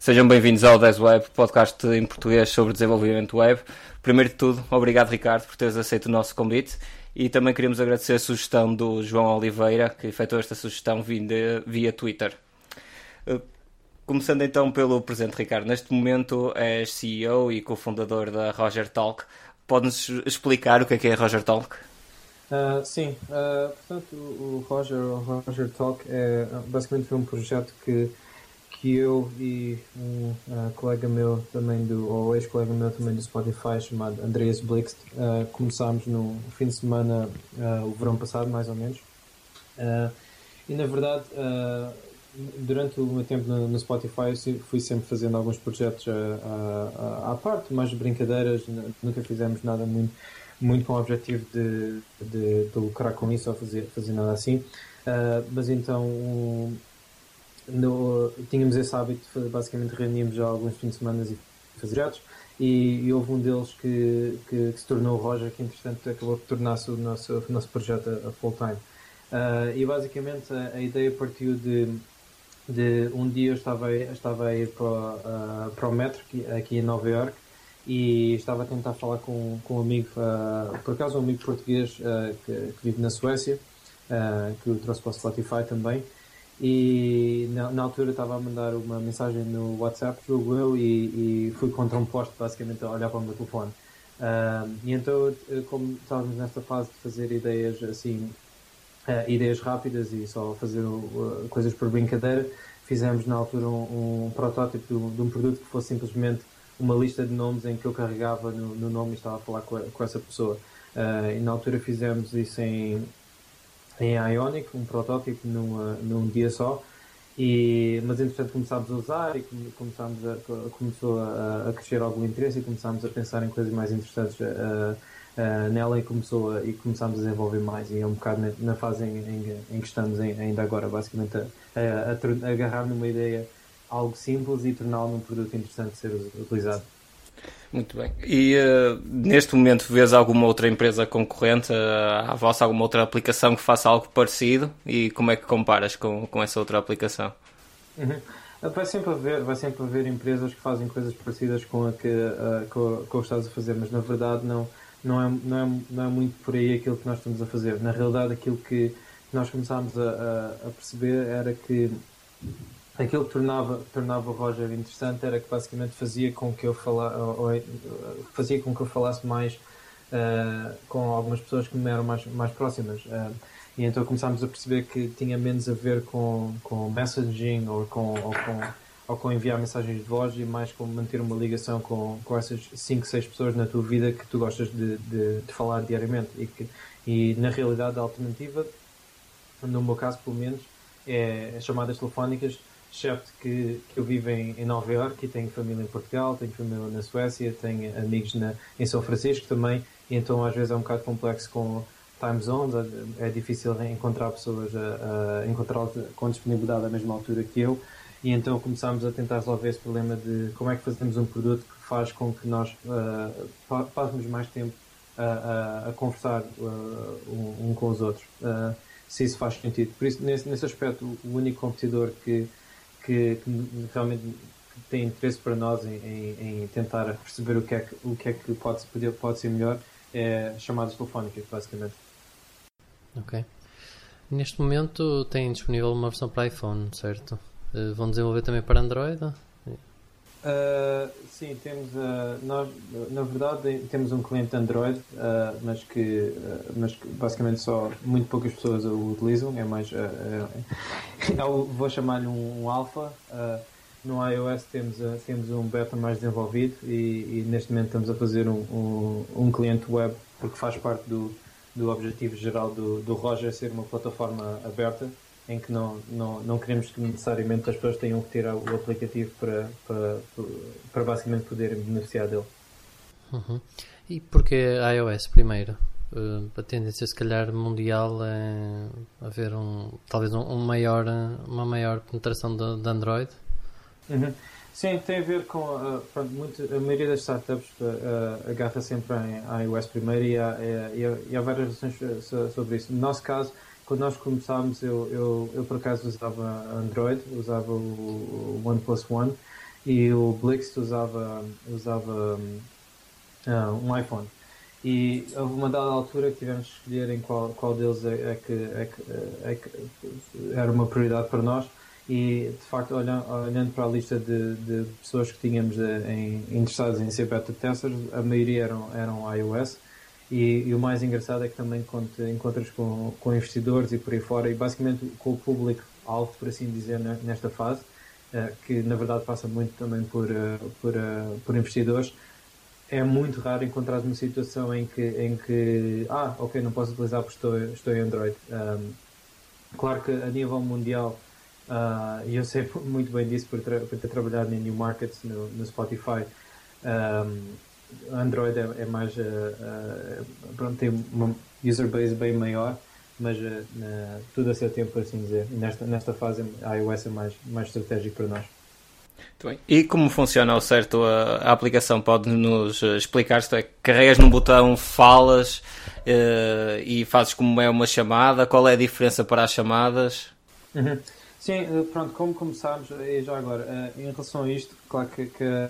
Sejam bem-vindos ao 10 Web, podcast em português sobre desenvolvimento web. Primeiro de tudo, obrigado Ricardo por teres aceito o nosso convite e também queríamos agradecer a sugestão do João Oliveira, que efetuou esta sugestão via, Twitter. Uh, começando então pelo presente, Ricardo. Neste momento és CEO e cofundador da Roger Talk. Podes explicar o que é que é Roger Talk? Uh, sim, uh, portanto o Roger, o Roger Talk é basicamente foi um projeto que que eu e um uh, colega meu também do, ou ex-colega meu também do Spotify chamado Andreas Blixt uh, começámos no fim de semana uh, o verão passado mais ou menos. E na verdade durante o meu tempo no, no, Spotify fui sempre fazendo alguns projetos à parte, mais brincadeiras, nunca fizemos nada muito, muito com o objetivo de, de, de lucrar com isso ou fazer, fazer nada assim. Mas então um, no, tínhamos esse hábito basicamente reunimos já alguns fins de semana e fazeres e, e, houve um deles que, que, que, se tornou o Roger, que entretanto acabou por tornar-se o nosso, o nosso projeto a, a full time. Uh, e basicamente a, a, ideia partiu de, de um dia eu estava, estava a ir para, uh, para o metro aqui, em Nova York e estava a tentar falar com, com um amigo, uh, por acaso um amigo português que, que, vive na Suécia, que eu trouxe para o Spotify também e na, na, altura estava a mandar uma mensagem no WhatsApp, jogo eu, e, e, fui contra um poste basicamente a olhar para o meu telefone. E então, eh, como estávamos nesta fase de fazer ideias assim, uh, ideias rápidas e só fazer uh, coisas por brincadeira, fizemos na altura um, um protótipo de, de, um produto que fosse simplesmente uma lista de nomes em que eu carregava no, no nome e estava a falar com, a, com essa pessoa. e na altura fizemos isso em em Ionic, um protótipo num, num dia só. E, mas entretanto começámos a usar e começámos a, começou a, a, crescer algum interesse e começámos a pensar em coisas mais interessantes uh, uh, nela e, começou a, e começámos a desenvolver mais e é um bocado na, fase em, em, em, que estamos em, ainda agora, basicamente a, a, agarrar numa ideia algo simples e torná-la num produto interessante de ser utilizado. Muito bem. E uh, neste momento vês alguma outra empresa concorrente uh, à vossa, alguma outra aplicação que faça algo parecido e como é que comparas com, com essa outra aplicação? Uhum. Vai sempre, haver, vai sempre haver empresas que fazem coisas parecidas com a que, uh, com, com estás a fazer, mas na verdade não, não, é, não, é, não é muito por aí aquilo que nós estamos a fazer. Na realidade, aquilo que nós começámos a, a, a perceber era que aquilo que tornava, tornava o Roger interessante era que basicamente fazia com que eu fala, ou, fazia com que eu falasse mais uh, com algumas pessoas que me eram mais, mais próximas. Uh, e então começámos a perceber que tinha menos a ver com, com messaging ou com, ou com, ou com enviar mensagens de voz e mais com manter uma ligação com, com essas 5, 6 pessoas na tua vida que tu gostas de, de, de falar diariamente. E, que, e na realidade a alternativa, no meu caso pelo menos, é chamadas telefónicas excepto que, que eu vivo em, em Nova Iorque tenho família em Portugal, tenho família na Suécia, tenho amigos na, em São Francisco também, e então às vezes é um bocado complexo com time zones, é, é difícil encontrar pessoas a, a encontrar com disponibilidade à mesma altura que eu, e então começámos a tentar resolver esse problema de como é que fazemos um produto que faz com que nós uh, passemos mais tempo a, a, a conversar uh, um, um, com os outros, uh, se isso faz sentido. Por isso, nesse, nesse aspecto, o único competidor que que, que realmente tem interesse para nós em, em, em, tentar perceber o que é que, o que, é que pode, pode, pode ser melhor é chamadas telefónicas, basicamente. Ok. Neste momento tem disponível uma versão para iPhone, certo? Uh, vão desenvolver também para Android? Uh, sim, temos uh, nós na verdade temos um cliente Android, uh, mas que mas que basicamente só muito poucas pessoas o utilizam. É mais vou chamar-lhe um, um alpha. no iOS temos temos um beta mais desenvolvido e, e, neste momento estamos a fazer um, um, um cliente web porque faz parte do, do objetivo geral do, do Roger ser uma plataforma aberta em que não, não, não queremos que necessariamente as pessoas tenham que ter o aplicativo para, para, para basicamente poderem beneficiar dele. Uhum. E porquê iOS primeiro? Uh, a tendência se calhar mundial é haver um talvez um, um maior, uma maior penetração de, de Android? Uhum. Sim, tem a ver com uh, pronto, muito, a maioria das startups uh, agarra sempre em iOS primeiro e há, e há, e há várias razões sobre isso. No nosso caso, quando nós começámos, eu, eu, eu por acaso usava Android, usava o, o OnePlus One e o Blix usava, usava uh, um iPhone. E houve uma dada altura que tivemos que escolher em qual, qual deles é, é, que, é, que, é que era uma prioridade para nós e de facto olhando, olhando para a lista de, de pessoas que tínhamos eh, em, interessadas em ser beta testers, a maioria eram, eram iOS e, e, o mais engraçado é que também encontras com, com investidores e por aí fora e basicamente com o público alto, por assim dizer, nesta fase, uh, que na verdade passa muito também por, uh, por, uh, por investidores é muito raro encontrar uma situação em que, em que ah, ok, não posso utilizar porque estou, estou em Android. Um, claro que a nível mundial, uh, e eu sei muito bem disso por, por, ter trabalhado em New Markets no, no Spotify, um, Android é, é mais. Uh, uh, pronto, tem uma user base bem maior, mas tudo a seu tempo, por assim dizer. Nesta, nesta fase, a iOS é mais, mais estratégico para nós. E como funciona ao certo a, a aplicação? Pode-nos explicar? Isto é, carregas num botão, falas uh, e fazes como é uma chamada? Qual é a diferença para as chamadas? Uhum. Sim, pronto, como começámos, e já agora, uh, em relação a isto, claro que, que,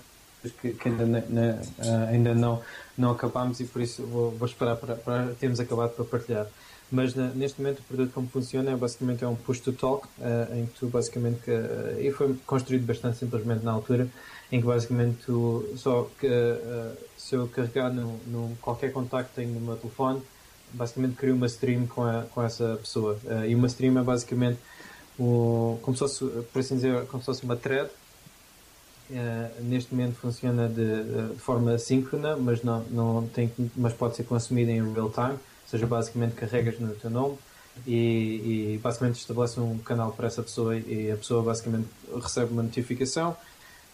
que ainda, uh, ainda não, não acabámos e por isso vou, vou esperar para, para termos acabado para partilhar. Mas na, neste momento o produto como funciona é basicamente é um push to talk, uh, em que tu basicamente uh, e foi construído bastante simplesmente na altura, em que basicamente tu só que uh, se eu carregar no, no, qualquer contacto que tenho no meu telefone, basicamente crio uma stream com, a, com essa pessoa. e uma stream é basicamente o, como se fosse, por assim dizer, como se fosse uma thread. Neste momento funciona de, de forma síncrona, mas não, não tem, mas pode ser consumida em real time seja, basicamente carregas no teu nome e, e, basicamente estabelece um canal para essa pessoa e a pessoa basicamente recebe uma notificação.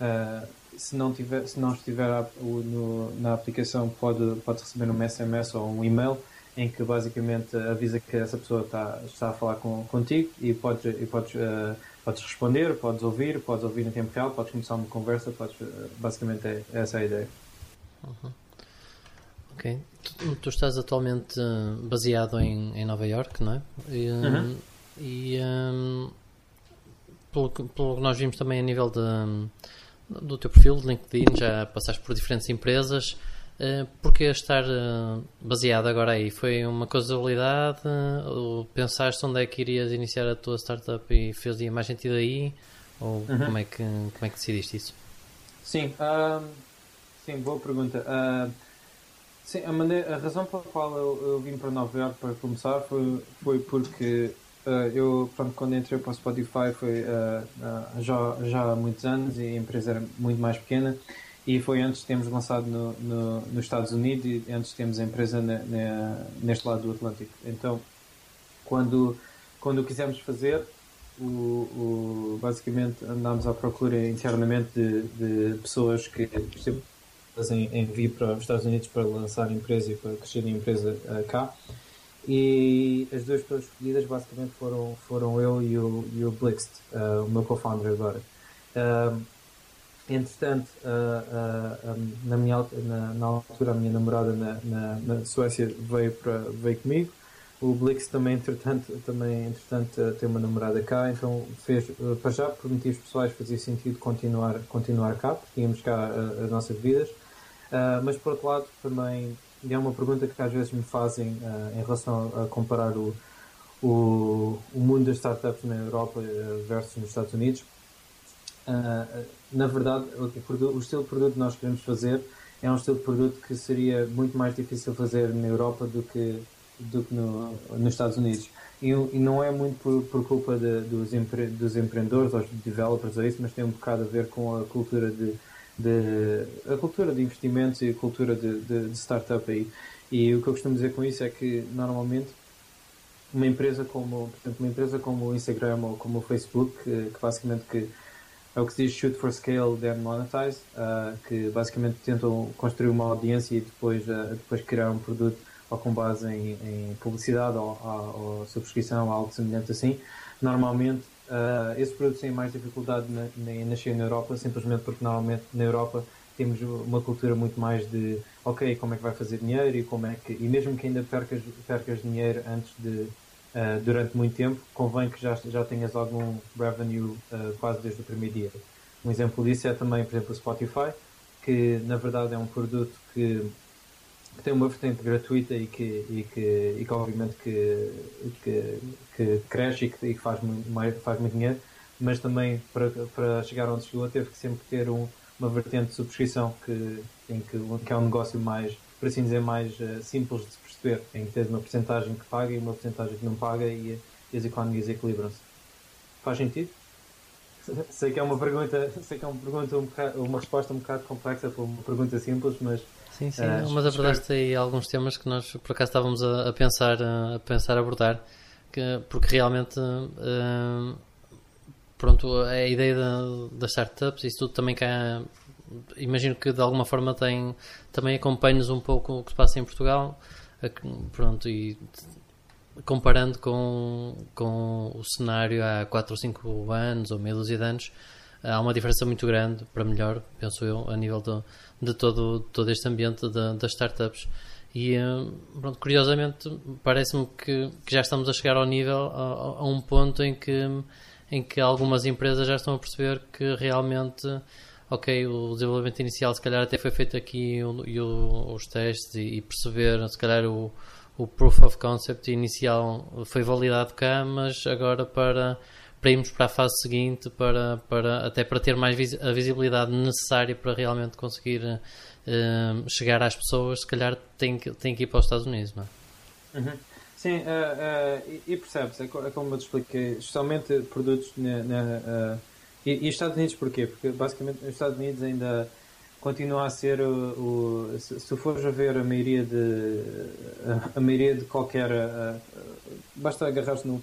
Uh, se não tiver, se não estiver no, na aplicação, pode, pode receber um SMS ou um e-mail em que basicamente avisa que essa pessoa está, está a falar com, contigo e podes, e uh, podes responder, podes ouvir, podes ouvir em tempo real, podes começar uma conversa, podes, uh, basicamente é, essa a ideia. Uhum. Ok. Tu, tu, estás atualmente eh, baseado em, em Nova York, não é? E, uhum. e um, pelo, que, pelo que nós vimos também a nível de, do teu perfil de LinkedIn, já passaste por diferentes empresas. Uh, porque estar uh, baseado agora aí? Foi uma casualidade? Ou pensaste onde é que irias iniciar a tua startup e fez mais sentido aí? Ou uhum. como, é que, como é que decidiste isso? Sim, uh, sim boa pergunta. Uh, Sim, a, maneira, a razão pela qual eu, eu vim para Nova York para começar foi, foi porque uh, eu, pronto, quando entrei para o Spotify foi já, já há muitos anos e a empresa era muito mais pequena e foi antes de termos lançado no, no, nos Estados Unidos e antes de termos a empresa na, na, neste lado do Atlântico. Então, quando, quando o quisemos fazer, o, o, basicamente andámos à procura internamente de, de pessoas que em, em para os Estados Unidos para lançar a empresa e para crescer a empresa uh, cá. E as duas pessoas escolhidas basicamente foram, foram eu e o, e o Blixt, uh, o meu co-founder agora. Uh, entretanto, um, na, minha, na, na, altura, a minha namorada na, na, na, Suécia veio, para, veio comigo. O Blix também, entretanto, também, entretanto, tem uma namorada cá, então fez, para já, por motivos pessoais, fazia sentido continuar, continuar cá, porque tínhamos cá as nossas vidas. Uh, mas por outro lado, também é uma pergunta que às vezes me fazem uh, em relação a, comparar o, o, o, mundo das startups na Europa ah, versus nos Estados Unidos. Uh, na verdade, o, estilo de produto que nós queremos fazer é um estilo de produto que seria muito mais difícil fazer na Europa do que, do que no, nos Estados Unidos. E, e não é muito por, por culpa de, dos, empre, dos empreendedores ou dos developers ou isso, mas tem um bocado a ver com a cultura de de a cultura de investimentos e a cultura de, de, de startup aí. E o que eu costumo dizer com isso é que normalmente uma empresa como, portanto, uma empresa como o Instagram ou como o Facebook, que, que basicamente que é o que se diz shoot for scale, then monetize, uh, que basicamente tentam construir uma audiência e depois, uh, depois criar um produto ou com base em, em publicidade ou, ou, ou subscrição, algo semelhante assim. Normalmente Uh, esses produtos têm mais dificuldade na, em nascer na Europa, simplesmente porque normalmente na Europa temos uma cultura muito mais de ok, como é que vai fazer dinheiro e como é que. E mesmo que ainda percas, percas dinheiro antes de. Uh, durante muito tempo, convém que já, já tenhas algum revenue uh, quase desde o primeiro dia. um exemplo disso é também, por exemplo, o Spotify, que na verdade é um produto que, que tem uma vertente gratuita e que, e que, e que obviamente que, que, que cresce e que, e que faz, muito, faz muito dinheiro, mas também para, para chegar onde chegou teve que sempre ter um, uma vertente de subscrição que, em que, que é um negócio mais, por assim dizer, mais uh, simples de se perceber, em que tens uma porcentagem que paga e uma porcentagem que não paga e, as economias equilibram-se. Faz sentido? Sei que é uma pergunta, sei que é uma pergunta um bocado, uma resposta um bocado complexa para uma pergunta simples, mas sim, sim, uh, mas abordaste aí alguns temas que nós por acaso estávamos a, a pensar a pensar abordar, que, porque realmente uh, pronto, a ideia da, das startups, isso tudo também cá imagino que de alguma forma tem também acompanhas um pouco o que se passa em Portugal pronto, e comparando com, com o cenário há 4 ou 5 anos ou meia dúzia de anos, há uma diferença muito grande para melhor, penso eu, a nível do, de todo, todo este ambiente de, das startups. E, eh, pronto, curiosamente, parece-me que, que, já estamos a chegar ao nível, a, a, um ponto em que, em que algumas empresas já estão a perceber que realmente, ok, o desenvolvimento inicial se calhar até foi feito aqui e, os testes e, e perceber, se calhar, o, o proof of concept inicial foi validado cá, mas agora para, para irmos para a fase seguinte, para, para, até para ter mais vis a visibilidade necessária para realmente conseguir uh, chegar às pessoas, se calhar tem que, tem que ir para os Estados Unidos, não é? Uhum. Sim, uh, uh, e, percebes, é, como eu te expliquei, especialmente produtos na, na e, e Estados Unidos porquê? Porque basicamente os Estados Unidos ainda continua a ser o, o se, se fores a ver a maioria de a, a maioria de qualquer a, basta agarrar-te no,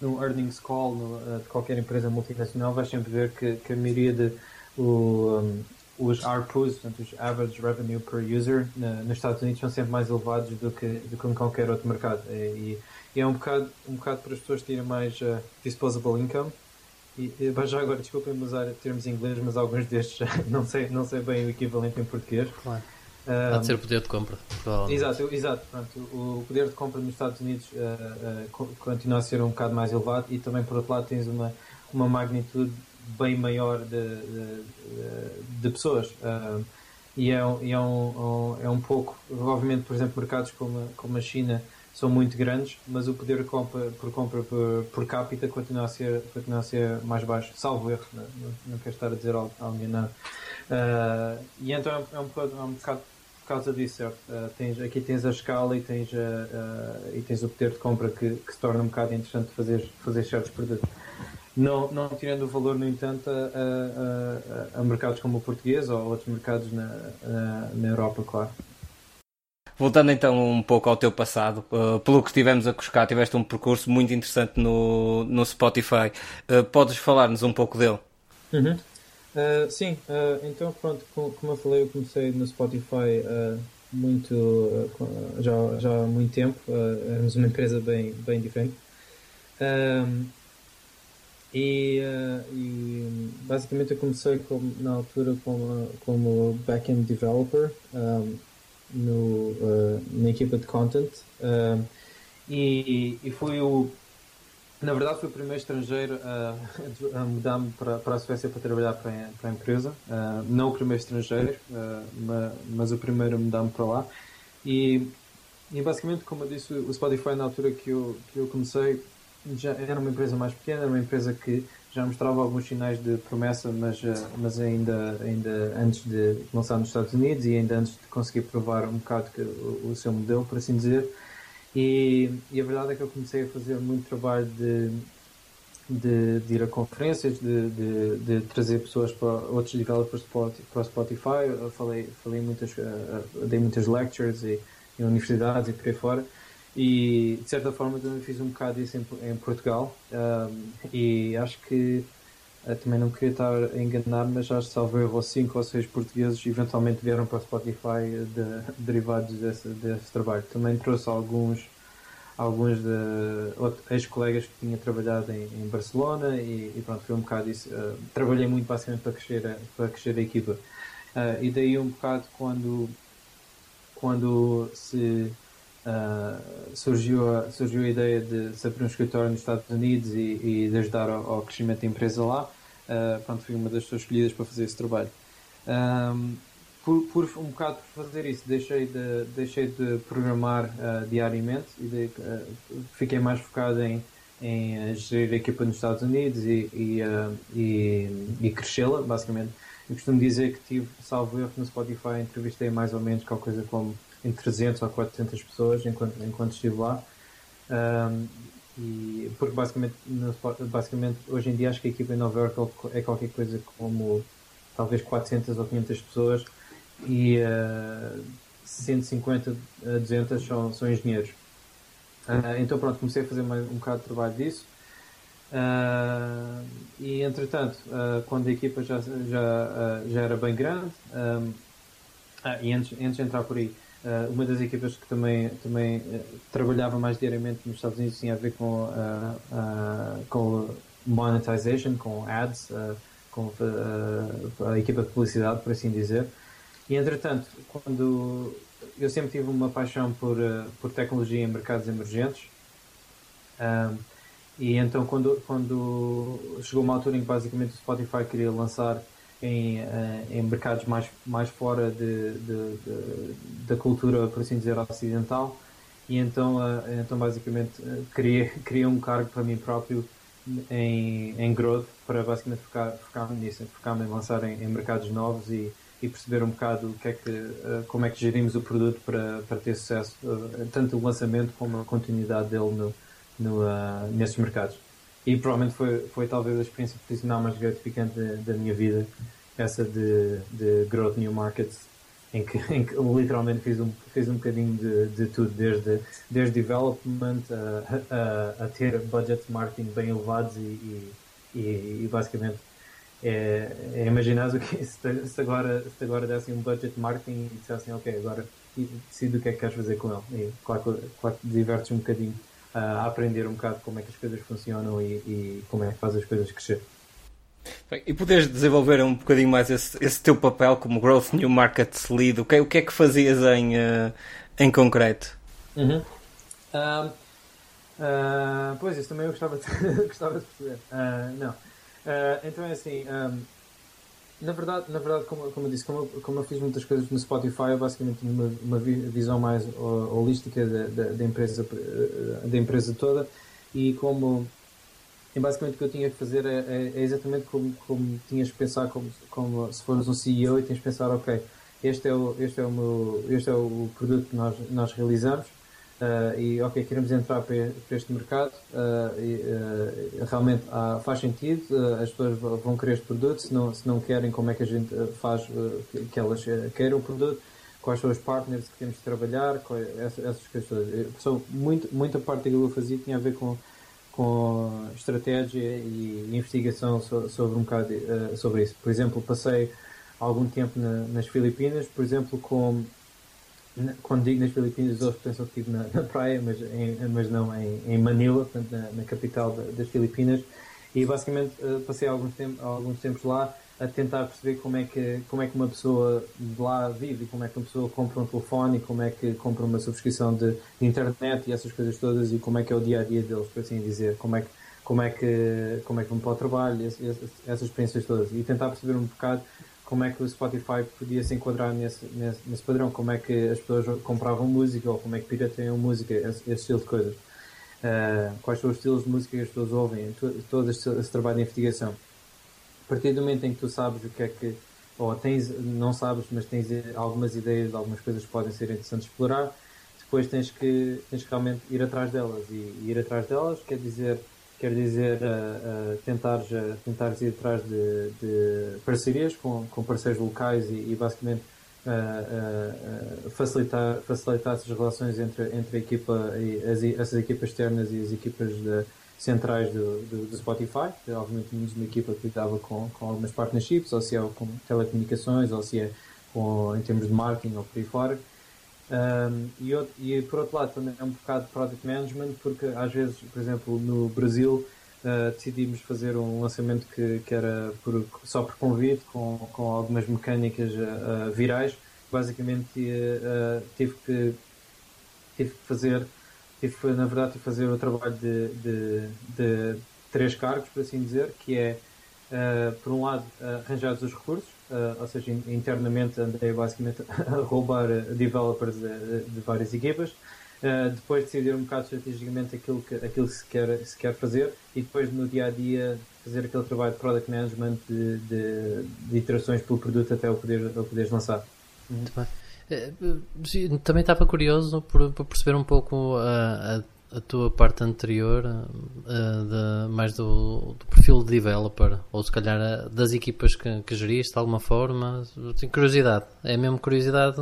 no earnings call no, de qualquer empresa multinacional vais sempre ver que, que a maioria de o, um, os ARPUs, portanto os Average Revenue Per User na, nos Estados Unidos são sempre mais elevados do que, do que em qualquer outro mercado e, e é um bocado, um bocado para as pessoas terem mais uh, disposable income e, já agora, desculpem-me usar termos em inglês, mas alguns destes não sei, não sei bem o equivalente em português. Claro. Um, Há de ser o poder de compra. Exato, exato. Pronto, o poder de compra nos Estados Unidos uh, uh, continua a ser um bocado mais elevado e também, por outro lado, tens uma, uma magnitude bem maior de, de, de pessoas. Uh, e é, e é, um, um, é um pouco, obviamente, por exemplo, mercados como, como a China são muito grandes, mas o poder de compra, por compra por, por capita continua a, ser, continua a ser mais baixo, salvo erro, não, não, não quero estar a dizer algo, algo enganado. Uh, e então é, é, um bocado, é um bocado por causa disso, certo? Uh, tens, aqui tens a escala e tens, uh, e tens o poder de compra que, que, se torna um bocado interessante fazer, fazer certos produtos. Não, não tirando o valor, no entanto, a, a, a mercados como o português ou outros mercados na, na, na Europa, claro. Voltando então um pouco ao teu passado, uh, pelo que estivemos a cuscar, tiveste um percurso muito interessante no, no Spotify. Uh, podes falar-nos um pouco dele? Uhum. Uh, sim, então pronto, como, eu falei, eu comecei no Spotify muito, já, já há muito tempo, éramos uma empresa bem, bem diferente. Um, e, e, basicamente eu comecei como, na altura como, como back-end developer. Um, no, uh, na equipa de content. Uh, e, e fui o na verdade fui o primeiro estrangeiro a, a mudar-me para, para a Suécia para trabalhar para, a, para a empresa. Uh, não o primeiro estrangeiro mas, mas, o primeiro a mudar-me para lá. E, e basicamente como eu disse o Spotify na altura que eu, que eu comecei já era uma empresa mais pequena era uma empresa que já mostrava alguns sinais de promessa, mas, eh, mas ainda, ainda antes de lançar nos Estados Unidos e ainda antes de conseguir provar um bocado que, o, o seu modelo, por assim dizer. E, e, a verdade é que eu comecei a fazer muito trabalho de, de, de ir a conferências, de, de, de, trazer pessoas para outros developers para o Spotify. Eu falei, falei muitas, eh, dei muitas lectures e, em universidades e por aí fora. E de certa forma também fiz um bocado isso em, em Portugal. Um, e acho que uh, também não queria estar a enganar, mas acho que salvo erro 5 ou 6 portugueses eventualmente vieram para o Spotify de, derivados desse, desse trabalho. Também trouxe alguns alguns ex-colegas que tinha trabalhado em, em Barcelona e, e, pronto, foi um bocado isso. Uh, trabalhei muito basicamente para crescer a, para crescer a equipa. Uh, e daí um bocado quando, quando se Uh, surgiu, a, surgiu a ideia de se abrir um escritório nos Estados Unidos e, e de ajudar ao, ao, crescimento da empresa lá. uh, pronto, fui uma das pessoas escolhidas para fazer esse trabalho. Um, por, por, um bocado por fazer isso, deixei de, deixei de programar uh, diariamente e de, fiquei mais focado em, em gerir a equipa nos Estados Unidos e, e, e, e crescê-la, basicamente. Eu costumo dizer que tive, salvo erro, no Spotify, entrevistei mais ou menos qualquer coisa como entre 300 ou 400 pessoas enquanto, enquanto estive lá. Um, e, porque basicamente, basicamente, hoje em dia acho que a equipa em Nova York é qualquer coisa como talvez 400 ou 500 pessoas e uh, 150 a 200 são, são engenheiros. Uh, então pronto, comecei a fazer mais um bocado de trabalho disso. Uh, e entretanto, uh, quando a equipa já, já, já era bem grande, um, ah, e antes, antes de entrar por aí, uma das equipas que também, também trabalhava mais diariamente nos Estados Unidos tinha a ver com, com monetization, com ads, com a equipa de publicidade, por assim dizer. E entretanto, quando eu sempre tive uma paixão por, uh, por tecnologia em mercados emergentes, e então quando, quando chegou uma altura em que basicamente o Spotify queria lançar em, uh, em mercados mais, mais fora de, de, de, da cultura, por assim dizer, ocidental, e então, uh, então basicamente queria, queria um cargo para mim próprio em, em growth para basicamente focar, focar nisso, focar-me em lançar em, em mercados novos e e perceber um bocado que é que, como é que gerimos o produto para, para ter sucesso, tanto o lançamento como a continuidade dele no, no, uh, nesses mercados. E provavelmente foi, foi talvez a experiência profissional mais gratificante da, minha vida, essa de, de Growth New Markets, em que, em que literalmente fiz um, fiz um bocadinho de, de tudo, desde, desde development a, a, a ter budget marketing bem elevados e, e, e, basicamente é, é imaginar o que se, se, agora, se agora dessem um budget marketing e dissessem, ok, agora decide o que é que queres fazer com ele. E claro, claro que divertes um bocadinho a aprender um bocado como é que as coisas funcionam e, e como é que faz as coisas crescer. Bem, e poderes desenvolver um bocadinho mais esse, esse, teu papel como Growth New Market Lead? O que, o que é que fazias em, uh, em concreto? Uhum. Uh, uh, pois, isso também eu gostava de, gostava de perceber. Ah, não. Uh, então é assim, um, na verdade, na verdade como, como eu disse, como, como eu fiz muitas coisas no Spotify, eu basicamente tinha uma, uma visão mais holística da, da, empresa, da empresa toda. E como e basicamente o que eu tinha que fazer é, é, é exatamente como, como tinhas que pensar como, como se fores um CEO e tens que pensar, ok, este é o, este é o, meu, este é o produto que nós, nós realizamos Uh, e ok, queremos entrar para, este mercado uh, e uh, realmente faz sentido, as pessoas vão querer este produto, se não, se não querem, como é que a gente faz que elas queiram o produto, quais são os partners que temos de trabalhar, essas, essas coisas todas. Só muito, muita parte daquilo que eu fazia tinha a ver com, com estratégia e investigação sobre um bocado sobre isso. Por exemplo, passei algum tempo na, nas Filipinas, por exemplo, com quando digo nas Filipinas, eles pensam que estive na, na praia, mas, em, mas não em, em Manila, portanto, na, na capital das Filipinas. E basicamente uh, passei alguns, tempo, alguns tempos lá a tentar perceber como é, que, como é que uma pessoa de lá vive, como é que uma pessoa compra um telefone, como é que compra uma subscrição de, de, internet e essas coisas todas, e como é que é o dia a dia deles, por assim dizer, como é que, como é que, como é que vão para o trabalho, essas, essas experiências todas. E tentar perceber um bocado como é que o Spotify podia se enquadrar nesse, nesse, nesse, padrão, como é que as pessoas compravam música ou como é que pirateiam música, esse, esse estilo de coisas. Uh, quais são os estilos de música que as pessoas ouvem, todo esse, trabalho de investigação. A partir do momento em que tu sabes o que é que, ou tens, não sabes, mas tens algumas ideias de algumas coisas que podem ser interessantes de explorar, depois tens que, tens que realmente ir atrás delas. E, e ir atrás delas quer dizer quer dizer uh, uh, tentares, uh, tentares ir atrás de, de, parcerias com, com parceiros locais e, e basicamente facilitar, facilitar essas relações entre, entre equipa e as, essas equipas externas e as equipas de, centrais do, do, do, Spotify. Obviamente tínhamos uma equipa que lidava com, com algumas partnerships, ou se é com telecomunicações, ou se é com, em termos de marketing ou por aí fora. Um, e, e, por outro lado também é um bocado de product management porque às vezes, por exemplo, no Brasil uh, decidimos fazer um lançamento que, que era por, só por convite com, com algumas mecânicas uh, virais. Basicamente uh, tive que tive que fazer tive na verdade tive que fazer o trabalho de, de, de três cargos, por assim dizer, que é por um lado, arranjados os recursos, ou seja, internamente andei basicamente a roubar developers de, de várias equipas. Uh, depois decidir um bocado estrategicamente aquilo que, aquilo que se, quer, se quer fazer e depois no dia a dia fazer aquele trabalho de product management de, de, de iterações pelo produto até o poder, o poderes lançar. Muito bem. Eh, também estava curioso por, por perceber um pouco a, a a tua parte anterior, uh, de, mais do, do, perfil de developer, ou se calhar uh, das equipas que, que geriste de alguma forma? Tenho curiosidade. É mesmo curiosidade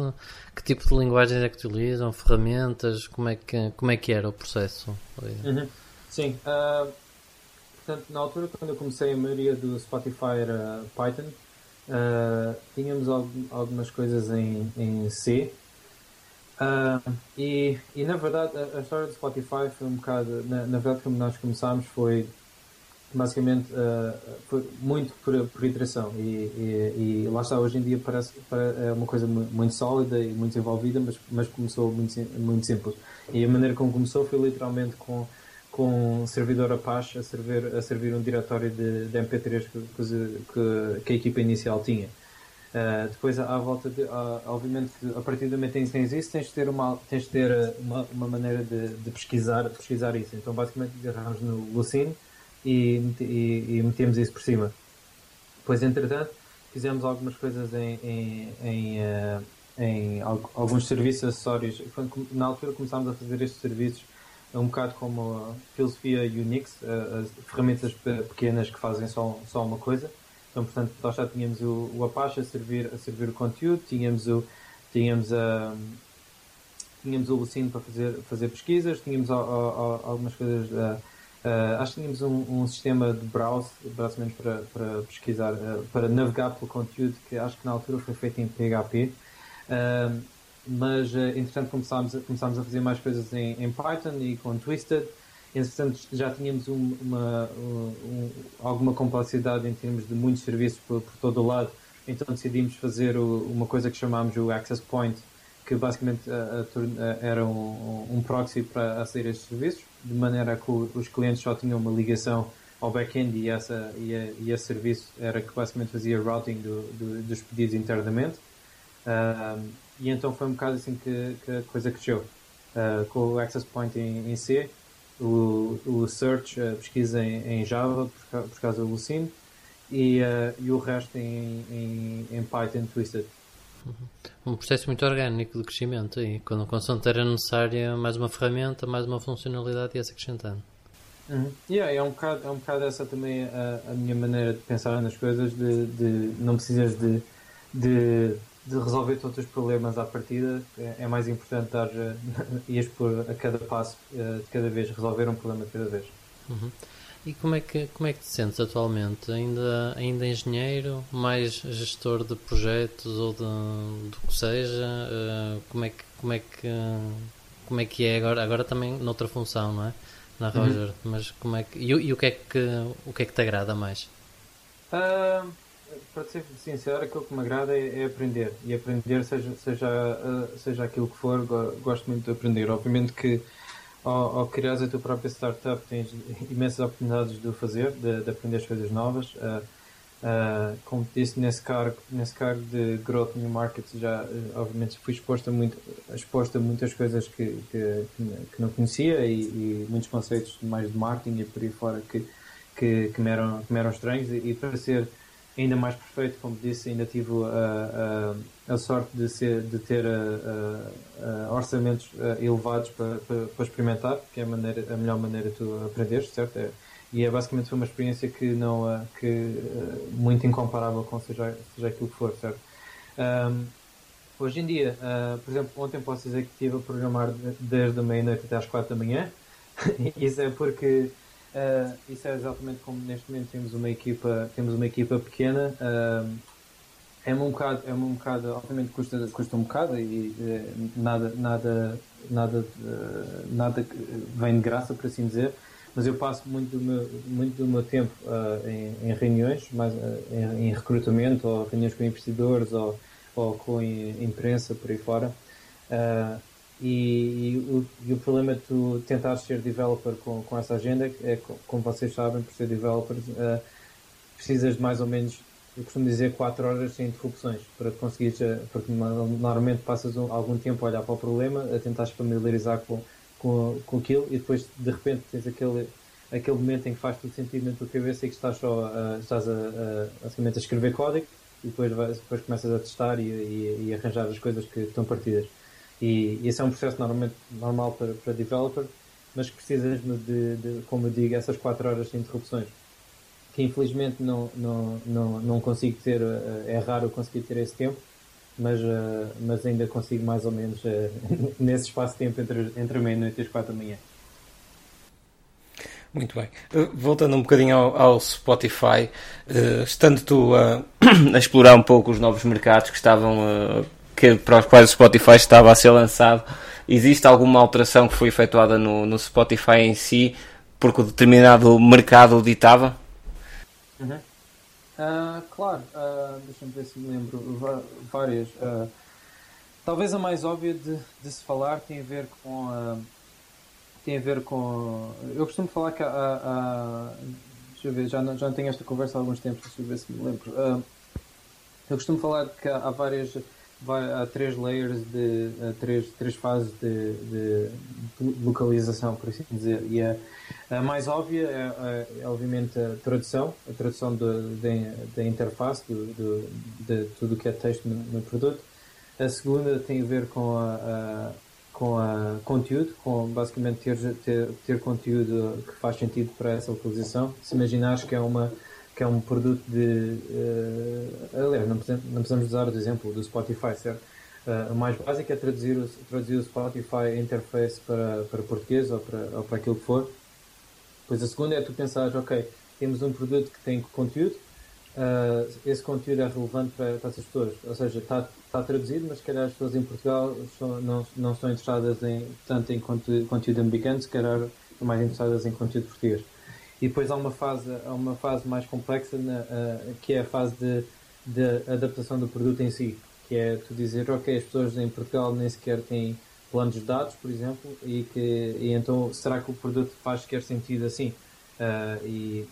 que tipo de linguagens é que utilizam, ferramentas, como é que, como é que era o processo? Uhum. Sim. Uh, portanto, na altura, quando eu comecei, a maioria do Spotify era Python. tínhamos algumas coisas em, em C, Uh, e, e na verdade a, a, história do Spotify foi um bocado, na, na verdade como nós começámos foi basicamente uh, foi muito por, por iteração e, e, e, lá está, hoje em dia parece, é uma coisa muito sólida e muito envolvida, mas, mas começou muito, muito simples. E a maneira como começou foi literalmente com, com um servidor Apache a servir, a servir um diretório de, de MP3 que, que, que a equipa inicial tinha. Uh, depois, à volta de, uh, obviamente, a partir do momento em que tens isso, tens de ter uma, tens de ter eh, uma, uma maneira de, de, pesquisar, de pesquisar isso. Então, basicamente, agarramos no Lucene e, e, e, metemos isso por cima. Depois, entretanto, fizemos algumas coisas em, em, em, uh, em alguns serviços acessórios. Na altura, começámos a fazer estes serviços um bocado como a filosofia Unix, as ferramentas pequenas que fazem só, só uma coisa. Então, portanto, nós já tínhamos o, o Apache a servir, a servir o conteúdo, tínhamos o, tínhamos a, tínhamos o Lucino para fazer, fazer pesquisas, tínhamos a, a, algumas coisas, acho que tínhamos um, um, sistema de browse, basicamente para, para pesquisar, para navegar pelo conteúdo, que acho que na altura foi feito em PHP. mas, entretanto, começámos começámos a fazer mais coisas em, em Python e com Twisted entretanto já tínhamos um, uma, um, alguma complexidade em termos de muitos serviços por, por todo o lado, então decidimos fazer o, uma coisa que chamámos o Access Point, que basicamente a, a, era um, um, proxy para aceder a estes serviços, de maneira que os clientes só tinham uma ligação ao back-end e, essa, e, a, e esse serviço era que basicamente fazia routing do, do, dos pedidos internamente. E então foi um bocado assim que, que a coisa cresceu. Uh, com o Access Point em, em C, o, o search, a pesquisa em, em Java, por, por causa do Lucene, e, uh, e o resto em, em, em Python Twisted. Uhum. Um processo muito orgânico de crescimento e quando constante era necessária mais uma ferramenta, mais uma funcionalidade e essa acrescentando. Uhum. Yeah, é, um bocado, é um bocado essa também a, a minha maneira de pensar nas coisas, de, de não precisas de, de de resolver todos os problemas à partida, é, é mais importante dar e expor a cada passo eh, de cada vez, resolver um problema de cada vez. Uhum. E como é, que, como é que te sentes atualmente? Ainda, ainda engenheiro, mais gestor de projetos ou de, do que seja? Uh, como, é que, como, é que, como é que é agora? Agora também noutra função, não é? Na uhum. Roger, uhum. mas como é que. E, e, o, que é que, o que é que te agrada mais? Uh para ser sincero, aquilo que me agrada é, é aprender. E aprender, seja, seja, uh, seja aquilo que for, gosto muito de aprender. Obviamente que ao, ao a tua própria startup tens imensas oportunidades de o fazer, de, de aprender as coisas novas. Uh, uh, como disse, nesse cargo, nesse cargo de Growth New Markets, já obviamente fui exposto a, muito, exposto a muitas coisas que, que, que não conhecia e, e, muitos conceitos mais de marketing e por aí fora que, que, que, me, eram, que me eram estranhos. E, e para ser ainda mais perfeito, como disse, ainda tive a, a, a sorte de, ser, de ter a, orçamentos elevados para, para, para, experimentar, que é a, maneira, a melhor maneira de tu aprenderes, certo? É, e é basicamente foi uma experiência que não que muito incomparável com seja, seja aquilo que for, certo? Um, hoje em dia, uh, por exemplo, ontem posso dizer que estive a programar desde a meia-noite até às quatro da manhã. Isso é porque Uh, isso é exatamente como neste momento temos uma equipa, temos uma equipa pequena. Uh, é um bocado, é um bocado, obviamente custa, custa um bocado e uh, nada, nada, nada, nada vem de graça, por assim dizer. Mas eu passo muito do meu, muito do meu tempo em, em, reuniões, mais, em, em, recrutamento, ou reuniões com investidores, ou, ou com imprensa por aí fora. E, e, o, e, o, problema de tu tentar ser developer com, com essa agenda é, como vocês sabem, por ser developers, uh, precisas de mais ou menos, eu costumo dizer, 4 horas sem interrupções para conseguires, porque normalmente passas algum tempo a olhar para o problema, a tentar familiarizar com, com, com aquilo e depois de repente tens aquele, aquele momento em que faz tudo sentido na tua cabeça e que estás só a, estás a, a, basicamente a escrever código e depois, depois começas a testar e, e, e arranjar as coisas que estão partidas. E, esse é um processo normalmente normal para, para developer, mas precisas de, de, como eu digo, essas 4 horas sem interrupções. Que infelizmente não, não, não, não consigo ter, eh, é raro conseguir ter esse tempo, mas, uh, mas ainda consigo mais ou menos nesse espaço de tempo entre, entre meia-noite e as 4 da manhã. Muito bem. Voltando um bocadinho ao, ao Spotify, uh, estando tu a, a, explorar um pouco os novos mercados que estavam uh, que, para os quais o Spotify estava a ser lançado, existe alguma alteração que foi efetuada no, no Spotify em si porque o determinado mercado o ditava? Uhum. Uh, claro, deixa-me ver se me lembro. Várias. talvez a mais óbvia de, de, se falar tem a ver com a tem a ver com. Eu costumo falar que há. há deixa eu ver, já não, já não tenho esta conversa há alguns tempos, deixa eu ver se me lembro. Uh, eu costumo falar que há, há várias. Há três layers de. três, três fases de, de, localização, por assim dizer. E a, a mais óbvia é, é, é, obviamente a tradução, a tradução da interface, do, do, de tudo que é texto no, no, produto. A segunda tem a ver com a, a com a conteúdo, com basicamente ter, ter, ter conteúdo que faz sentido para essa localização. Se imaginares que é uma que é um produto de uh, aliás, não precisamos, usar o exemplo do Spotify, certo? Uh, o mais básico é traduzir o, traduzir o Spotify interface para, para português ou para, ou para aquilo que for. Depois a segunda é tu pensares, ok, temos um produto que tem conteúdo, uh, esse conteúdo é relevante para, para essas pessoas, ou seja, está, traduzido, mas se calhar as pessoas em Portugal são, não, não estão interessadas em, tanto em conteúdo, conteúdo americano, se calhar mais interessadas em conteúdo português. E depois há uma fase, há uma fase mais complexa, na, uh, que é a fase de, de adaptação do produto em si, que é tu dizer, ok, as pessoas em Portugal nem sequer têm planos de dados, por exemplo, e que e então será que o produto faz sequer sentido assim? Uh, e,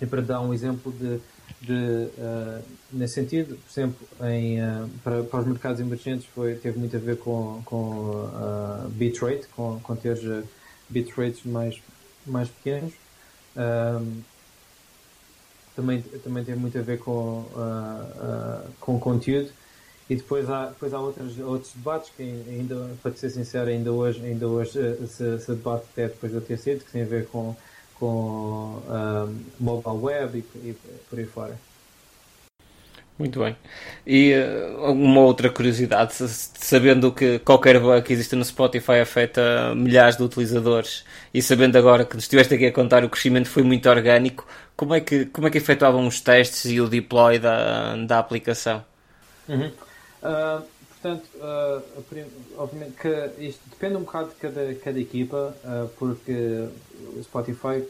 e para dar um exemplo de de, uh, nesse sentido, por exemplo, em, uh, para, para os mercados emergentes foi, teve muito a ver com, com bitrate, com, com ter bitrates mais, mais pequenos. Um, também, também teve muito a ver com, com conteúdo. E depois há, depois há outros, outros debates que ainda, para ser sincero, ainda hoje, ainda hoje se, se debate até depois do ter sido, que tem a ver com com um, mobile web e, e, por aí fora. Muito bem. E uh, uma outra curiosidade, sabendo que qualquer bug que existe no Spotify afeta milhares de utilizadores e sabendo agora que nos estiveste aqui a contar o crescimento foi muito orgânico, como é que, como é que efetuavam os testes e o deploy da, da aplicação? Uhum. Uh, portanto, uh, obviamente que isto depende um bocado de cada, cada equipa, uh, porque o Spotify,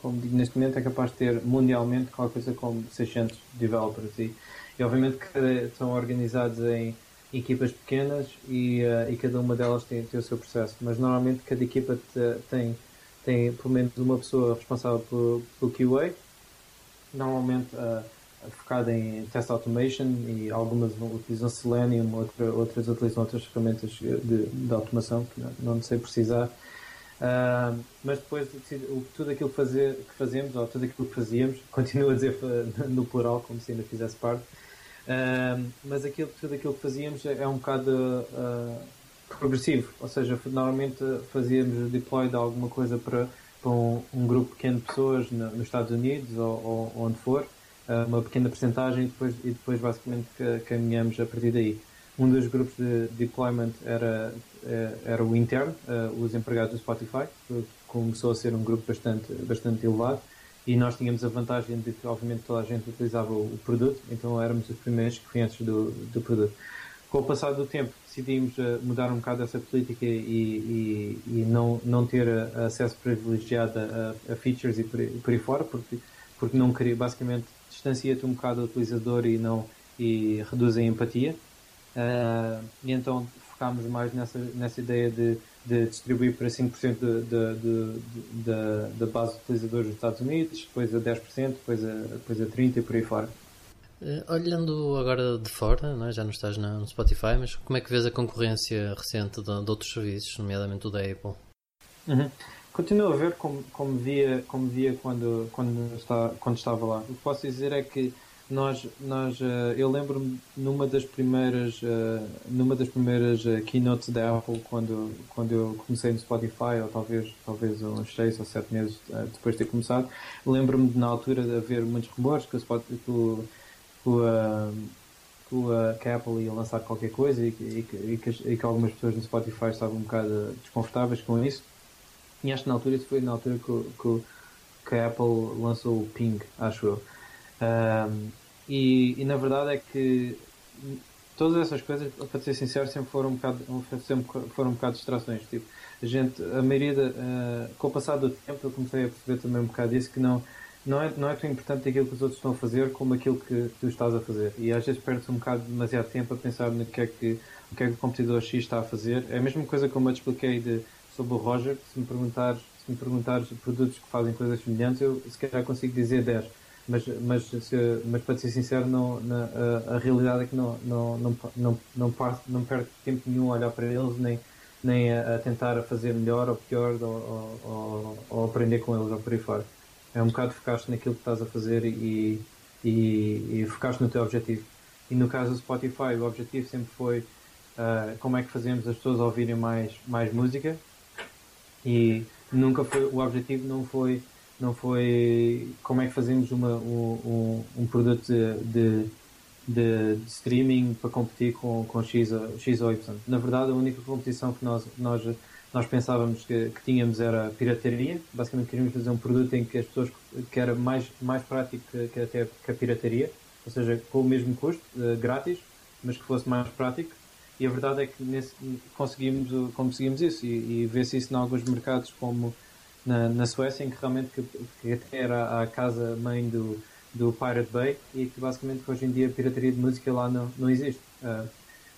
como digo neste momento, é capaz de ter mundialmente qualquer coisa como 600 developers e, e obviamente que são organizados em equipas pequenas e, uh, e cada uma delas tem, tem, o seu processo, mas normalmente cada equipa te, tem, tem pelo menos uma pessoa responsável pelo, pelo QA, normalmente focada em test automation e algumas utilizam Selenium, outra, outras utilizam outras ferramentas de, de automação que não, sei precisar. Uh, mas depois tudo aquilo que, fazer, que fazemos, ou tudo aquilo que fazíamos, continuo a dizer no plural, como se ainda fizesse parte, uh, mas aquilo, tudo aquilo que fazíamos é, é um bocado uh, progressivo, ou seja, normalmente fazíamos deploy de alguma coisa para, para um, um grupo pequeno de pessoas no, nos Estados Unidos ou, ou onde for, uma pequena porcentagem e depois, e depois basicamente caminhamos a partir daí. Um dos grupos de deployment era, eh, era o interno, eh, os empregados do Spotify, começou a ser um grupo bastante, bastante elevado e nós tínhamos a vantagem de que obviamente toda a gente utilizava o produto, então éramos os primeiros clientes do, do produto. Com o passar do tempo decidimos eh, mudar um bocado essa política e, e, e não, não ter acesso privilegiado a, a features e por, por aí fora, porque, porque não queria, basicamente distancia-te um bocado do utilizador e não e reduz a empatia. Uh, e então focámos mais nessa, nessa ideia de de distribuir para 5% da base de utilizadores dos Estados Unidos, depois a 10%, depois a, depois a 30% e por aí fora. Uh, olhando agora de fora, é? já não estás no Spotify, mas como é que vês a concorrência recente de, de outros serviços, nomeadamente o da Apple? Uhum. Continuo a ver como, como via, como via quando, quando, está, quando estava lá. O que posso dizer é que nós, nós uh, eu lembro-me numa das primeiras uh, numa das primeiras uh, keynotes da Apple quando quando eu comecei no Spotify ou talvez talvez uns seis ou sete meses depois de ter começado lembro-me na altura de haver muitos rumores que, o, que, o, que, a Apple ia lançar qualquer coisa e que, que, e que, e que algumas pessoas no Spotify estavam um bocado desconfortáveis com isso e acho que na altura isso foi na altura que, que, que a Apple lançou o Ping acho eu um, e, e, na verdade é que todas essas coisas, para ser sincero, sempre foram um bocado, sempre foram um bocado distrações. Tipo, a gente, a maioria, da, uh, com o passar do tempo, eu comecei a perceber também um bocado disso, que não, não é, não é tão importante aquilo que os outros estão a fazer como aquilo que tu estás a fazer. E às vezes perde-se um bocado demasiado tempo a pensar no que é que, o que é que o competidor X está a fazer. É a mesma coisa como eu te expliquei de, sobre o Roger, se me perguntares, se me perguntares produtos que fazem coisas semelhantes, eu se calhar consigo dizer 10 mas, mas, se, mas para ser sincero, não, na, a, a, realidade é que não, não, não, não, não, par, não perco tempo nenhum a olhar para eles, nem, nem a, a tentar fazer melhor ou pior ou, ou, ou, aprender com eles ou por aí fora. É um bocado focar-te naquilo que estás a fazer e, e, e focar-te no teu objetivo. E no caso do Spotify, o objetivo sempre foi uh, como é que fazemos as pessoas ouvirem mais, mais música e nunca foi, o objetivo não foi não foi como é que fazemos uma, um, um, produto de, de, de, streaming para competir com, com X, X ou Y. Na verdade, a única competição que nós, nós, nós pensávamos que, que tínhamos era pirataria. Basicamente, queríamos fazer um produto em que as pessoas que era mais, mais prático que, que até que a pirataria, ou seja, com o mesmo custo, uh, grátis, mas que fosse mais prático. E a verdade é que nesse, conseguimos, conseguimos isso e, e vê-se isso em alguns mercados como na, na Suécia, em que realmente que, que era a casa mãe do, do Pirate Bay e que basicamente hoje em dia a pirataria de música lá não, não existe. Uh,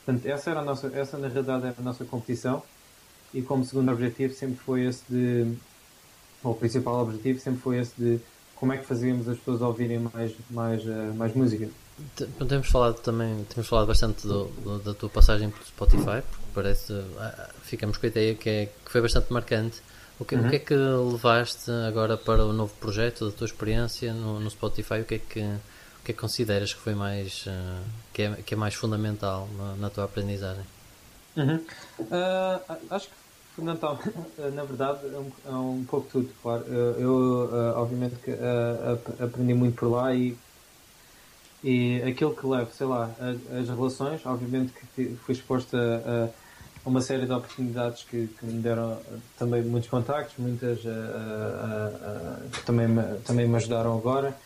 portanto, essa, era a nossa, essa na realidade era a nossa competição e como segundo objetivo sempre foi esse de, ou o principal objetivo sempre foi esse de como é que fazíamos as pessoas ouvirem mais, mais, uh, mais música. Temos falado também, temos falado bastante do, do, da tua passagem pelo Spotify, porque parece, uh, ficamos com a ideia que, é, que foi bastante marcante o que, uhum. o que é que levaste agora para o novo projeto, da tua experiência no, no Spotify? O que é que, o que é que consideras que foi mais uh, que, é, que é mais fundamental na, na tua aprendizagem? Uhum. Uh, acho que fundamental, na verdade, é um, é um pouco tudo, claro. Eu, uh, obviamente, que aprendi muito por lá e e aquilo que levo, sei lá, as, relações, obviamente que fui exposto a, a uma série de oportunidades que, que me deram eh, também muitos contactos, muitas uh, uh, uh, que também me, também me ajudaram agora.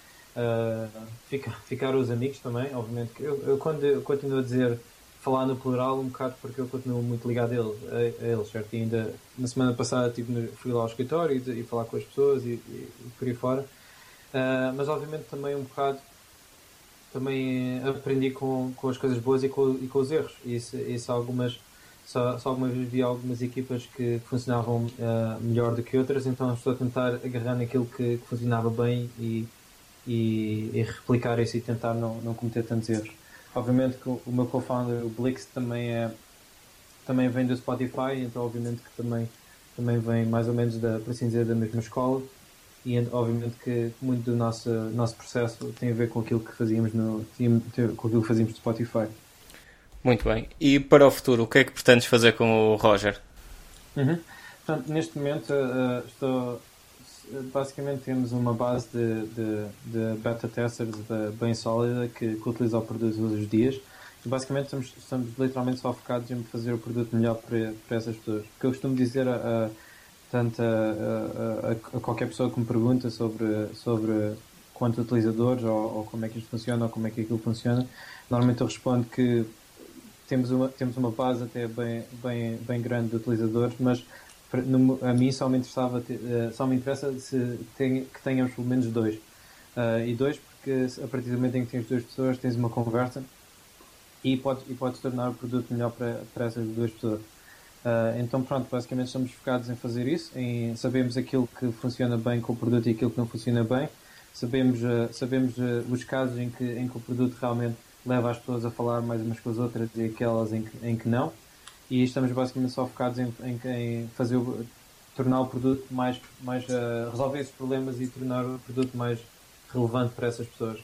Fica, ficaram os amigos também, obviamente. Eu, eu quando eu continuo a dizer falar no plural um bocado porque eu continuo muito ligado a eles, a, a eles certo? E ainda na semana passada tive, fui lá ao escritório e, e falar com as pessoas e, e, e por aí fora. mas obviamente também um bocado também aprendi com, com as coisas boas e com, e com os erros. E isso, isso algumas só, só alguma vez vi algumas equipas que funcionavam uh, melhor do que outras, então estou a tentar agarrar naquilo que, que funcionava bem e, e, e, replicar isso e tentar não, não cometer tantos erros. Obviamente que o, o meu co-founder, o Blix, também, é, também vem do Spotify, então obviamente que também, também vem mais ou menos da, assim dizer, da mesma escola e obviamente que muito do nosso, nosso processo tem a ver com aquilo que fazíamos no, com aquilo que fazíamos no Spotify. Muito bem. E para o futuro, o que é que pretendes fazer com o Roger? Uhum. Portanto, neste momento uh, estou basicamente temos uma base de, de, de beta testers bem sólida que, que utiliza o produto todos os dias e basicamente estamos, estamos literalmente só focados em fazer o produto melhor para, para essas pessoas. O que eu costumo dizer a, a tanto a, a, a, qualquer pessoa que me pergunta sobre, sobre quantos utilizadores ou, ou, como é que isto funciona ou como é que aquilo funciona, normalmente eu respondo que temos uma, temos uma base até bem, bem, bem grande de utilizadores, mas a mim só me, interessava, uh, só me interessa se tem, que tenhamos pelo menos dois. Uh, e dois, porque a partir do momento em que tens duas pessoas, tens uma conversa e podes, e podes tornar o produto melhor para, para essas duas pessoas. Uh, então, pronto, basicamente estamos focados em fazer isso, em sabemos aquilo que funciona bem com o produto e aquilo que não funciona bem, sabemos, uh, sabemos uh, os casos em que, em que o produto realmente leva as pessoas a falar mais umas com as outras e aquelas em que, em que não, e estamos basicamente só focados em, em, em fazer o, tornar o produto mais, mais resolver esses problemas e tornar o produto mais relevante para essas pessoas.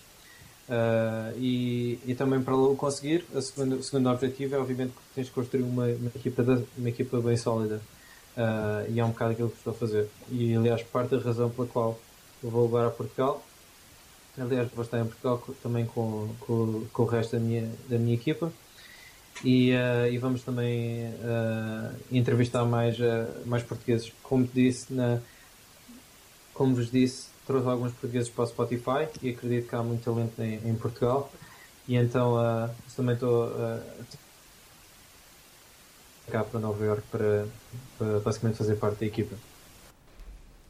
Uh, e, e, também para o conseguir, segunda, o segundo objetivo é obviamente que tens de construir uma, uma, equipa, de, uma equipa bem sólida. Uh, e é um bocado aquilo que estou a fazer. E aliás, parte da razão pela qual eu vou agora a Portugal, aliás, vou estar em Portugal também com, com, com o resto da minha, da minha equipa. E, uh, e vamos também entrevistar mais, mais portugueses. Como disse, na, como vos disse, trouxe alguns portugueses para o Spotify e acredito que há muito talento em, em Portugal. E então uh, também estou uh, cá para Nova York para, para, basicamente fazer parte da equipa.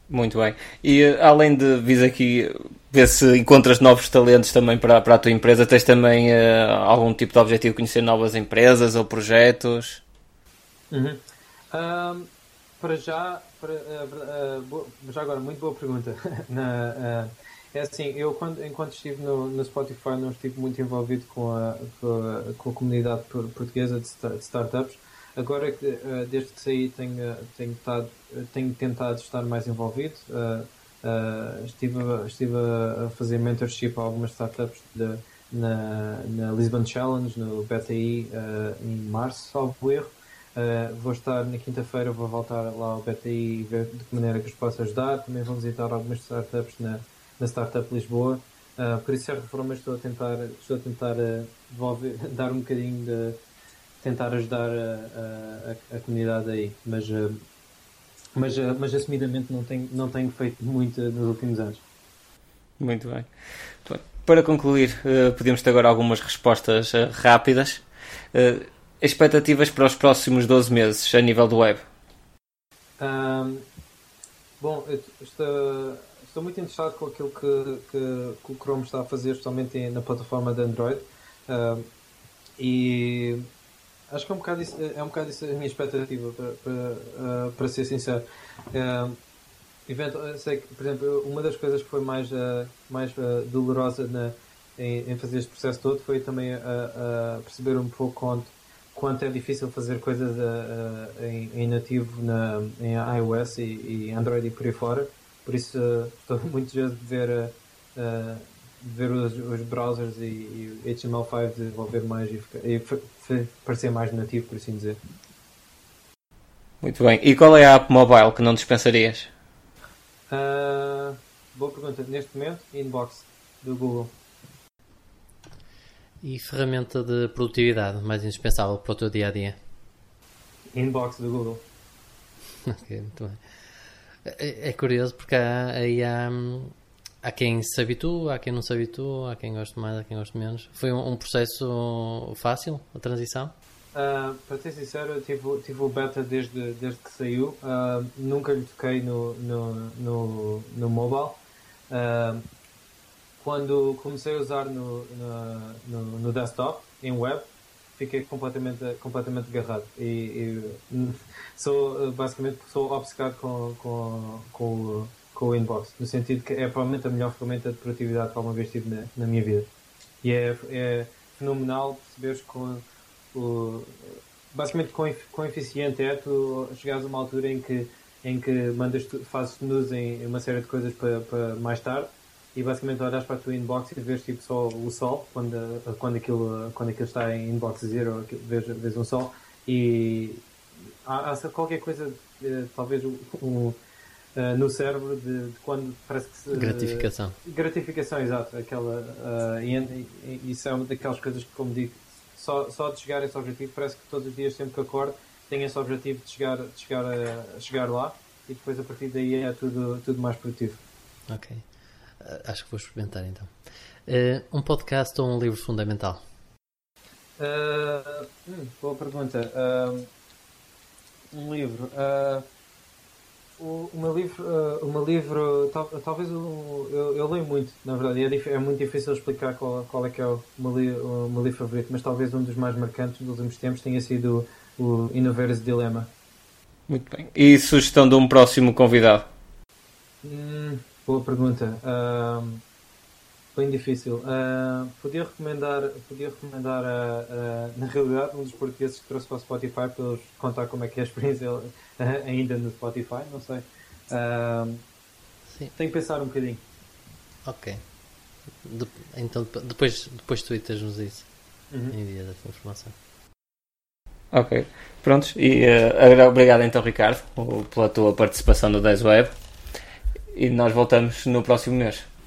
Muito bem. E além de vir aqui ver se encontras novos talentos também para, para a tua empresa, tens também uh, algum tipo de objetivo de conhecer novas empresas ou projetos? Uhum. Um, para já, para, uh, uh, já agora, muito boa pergunta. Na, uh, é assim, eu quando, enquanto estive no, no Spotify não estive muito envolvido com a, com a, com a comunidade portuguesa de, de startups. Agora, que desde que saí, tenho, tenho, tado, tenho tentado estar mais envolvido. estive, estive a fazer mentorship a algumas startups de, na, na Lisbon Challenge, no BTI, em março, salvo erro. Uh, vou estar na quinta-feira, vou voltar lá ao BTI e ver de que maneira que os posso ajudar. Também vou visitar algumas startups na, na Startup Lisboa. Uh, por isso, de certa forma, estou a tentar, estou a tentar uh, devolver, dar um bocadinho de tentar ajudar a, a, a comunidade aí. Mas, mas, mas assumidamente não tenho, não tenho feito muito nos últimos anos. Muito bem. Para concluir, podemos ter agora algumas respostas rápidas expectativas para os próximos 12 meses a nível do web? Um, bom, estou, estou, muito interessado com aquilo que, que, que, o Chrome está a fazer, especialmente na plataforma de Android. Um, e acho que é um bocado isso, é um bocado isso a minha expectativa, para, para, uh, para ser sincero. Um, evento, sei que, por exemplo, uma das coisas que foi mais, uh, mais uh, dolorosa na, em, em, fazer este processo todo foi também a, perceber um pouco quanto quanto é difícil fazer coisas uh, uh, em, em, nativo na, em iOS e, e, Android e por aí fora. Por isso uh, estou muito vezes de ver, ver os, os, browsers e, e HTML5 desenvolver mais e, e parecer mais nativo, por assim dizer. Muito bem. E qual é a app mobile que não dispensarias? boa pergunta. Neste momento, Inbox do Google. E ferramenta de produtividade mais indispensável para o teu dia a dia? Inbox do Google. ok, muito bem. É, é curioso porque há, aí há, há quem se habitua, há quem não se habitua, há quem gosta mais, há quem gosta menos. Foi um, um processo fácil a transição? Uh, para ser sincero, eu tive, tive o beta desde, desde que saiu. Uh, nunca lhe toquei no, no, no, no mobile. Uh, quando comecei a usar no, no, no, desktop, em web, fiquei completamente, completamente agarrado. E, e sou, basicamente, sou obcecado com, com, com, com o inbox, no sentido que é provavelmente a melhor ferramenta de produtividade que alguma vez tive na, na minha vida. E é, é fenomenal perceberes com o, basicamente quão, eficiente é tu chegares a uma altura em que, em que mandas, fazes snooze em uma série de coisas para, para mais tarde e basicamente olhas para a tua inbox e vês tipo só o sol quando, quando, aquilo, quando aquilo está em inbox zero, vês, vês um sol e há, há qualquer coisa, eh, talvez um, um, uh, no cérebro de, de, quando parece que se, gratificação. Gratificação, exato. Aquela, uh, e, e, isso é uma daquelas coisas que, como digo, só, só de chegar a esse objetivo, parece que todos os dias, sempre que acordo, tenho esse objetivo de chegar, de chegar, a, chegar lá e depois a partir daí é tudo, tudo mais produtivo. Ok. Uh, acho que vou experimentar então. Uh, um podcast ou um livro fundamental? Uh, hum, boa pergunta. um livro. o, o meu livro, o meu livro tal, talvez eu, eu, eu, leio muito, na verdade. É, é, muito difícil explicar qual, qual é que é o meu, li, o meu livro favorito, mas talvez um dos mais marcantes dos últimos tempos tenha sido o Innovators Dilemma. Muito bem. E sugestão de um próximo convidado? Hum, boa pergunta. Um, bem difícil. Uh, podia recomendar, podia recomendar uh, uh, na realidade, um dos portugueses que trouxe para o Spotify para eles contar como é que é a experiência ainda no Spotify, não sei. Sim. Tenho que pensar um bocadinho. Ok. De, então depois, depois twittas-nos isso. Uhum. Envia essa informação. Ok. Prontos. E uh, obrigado então, Ricardo, pela tua participação no 10 Web. E nós voltamos no próximo mês.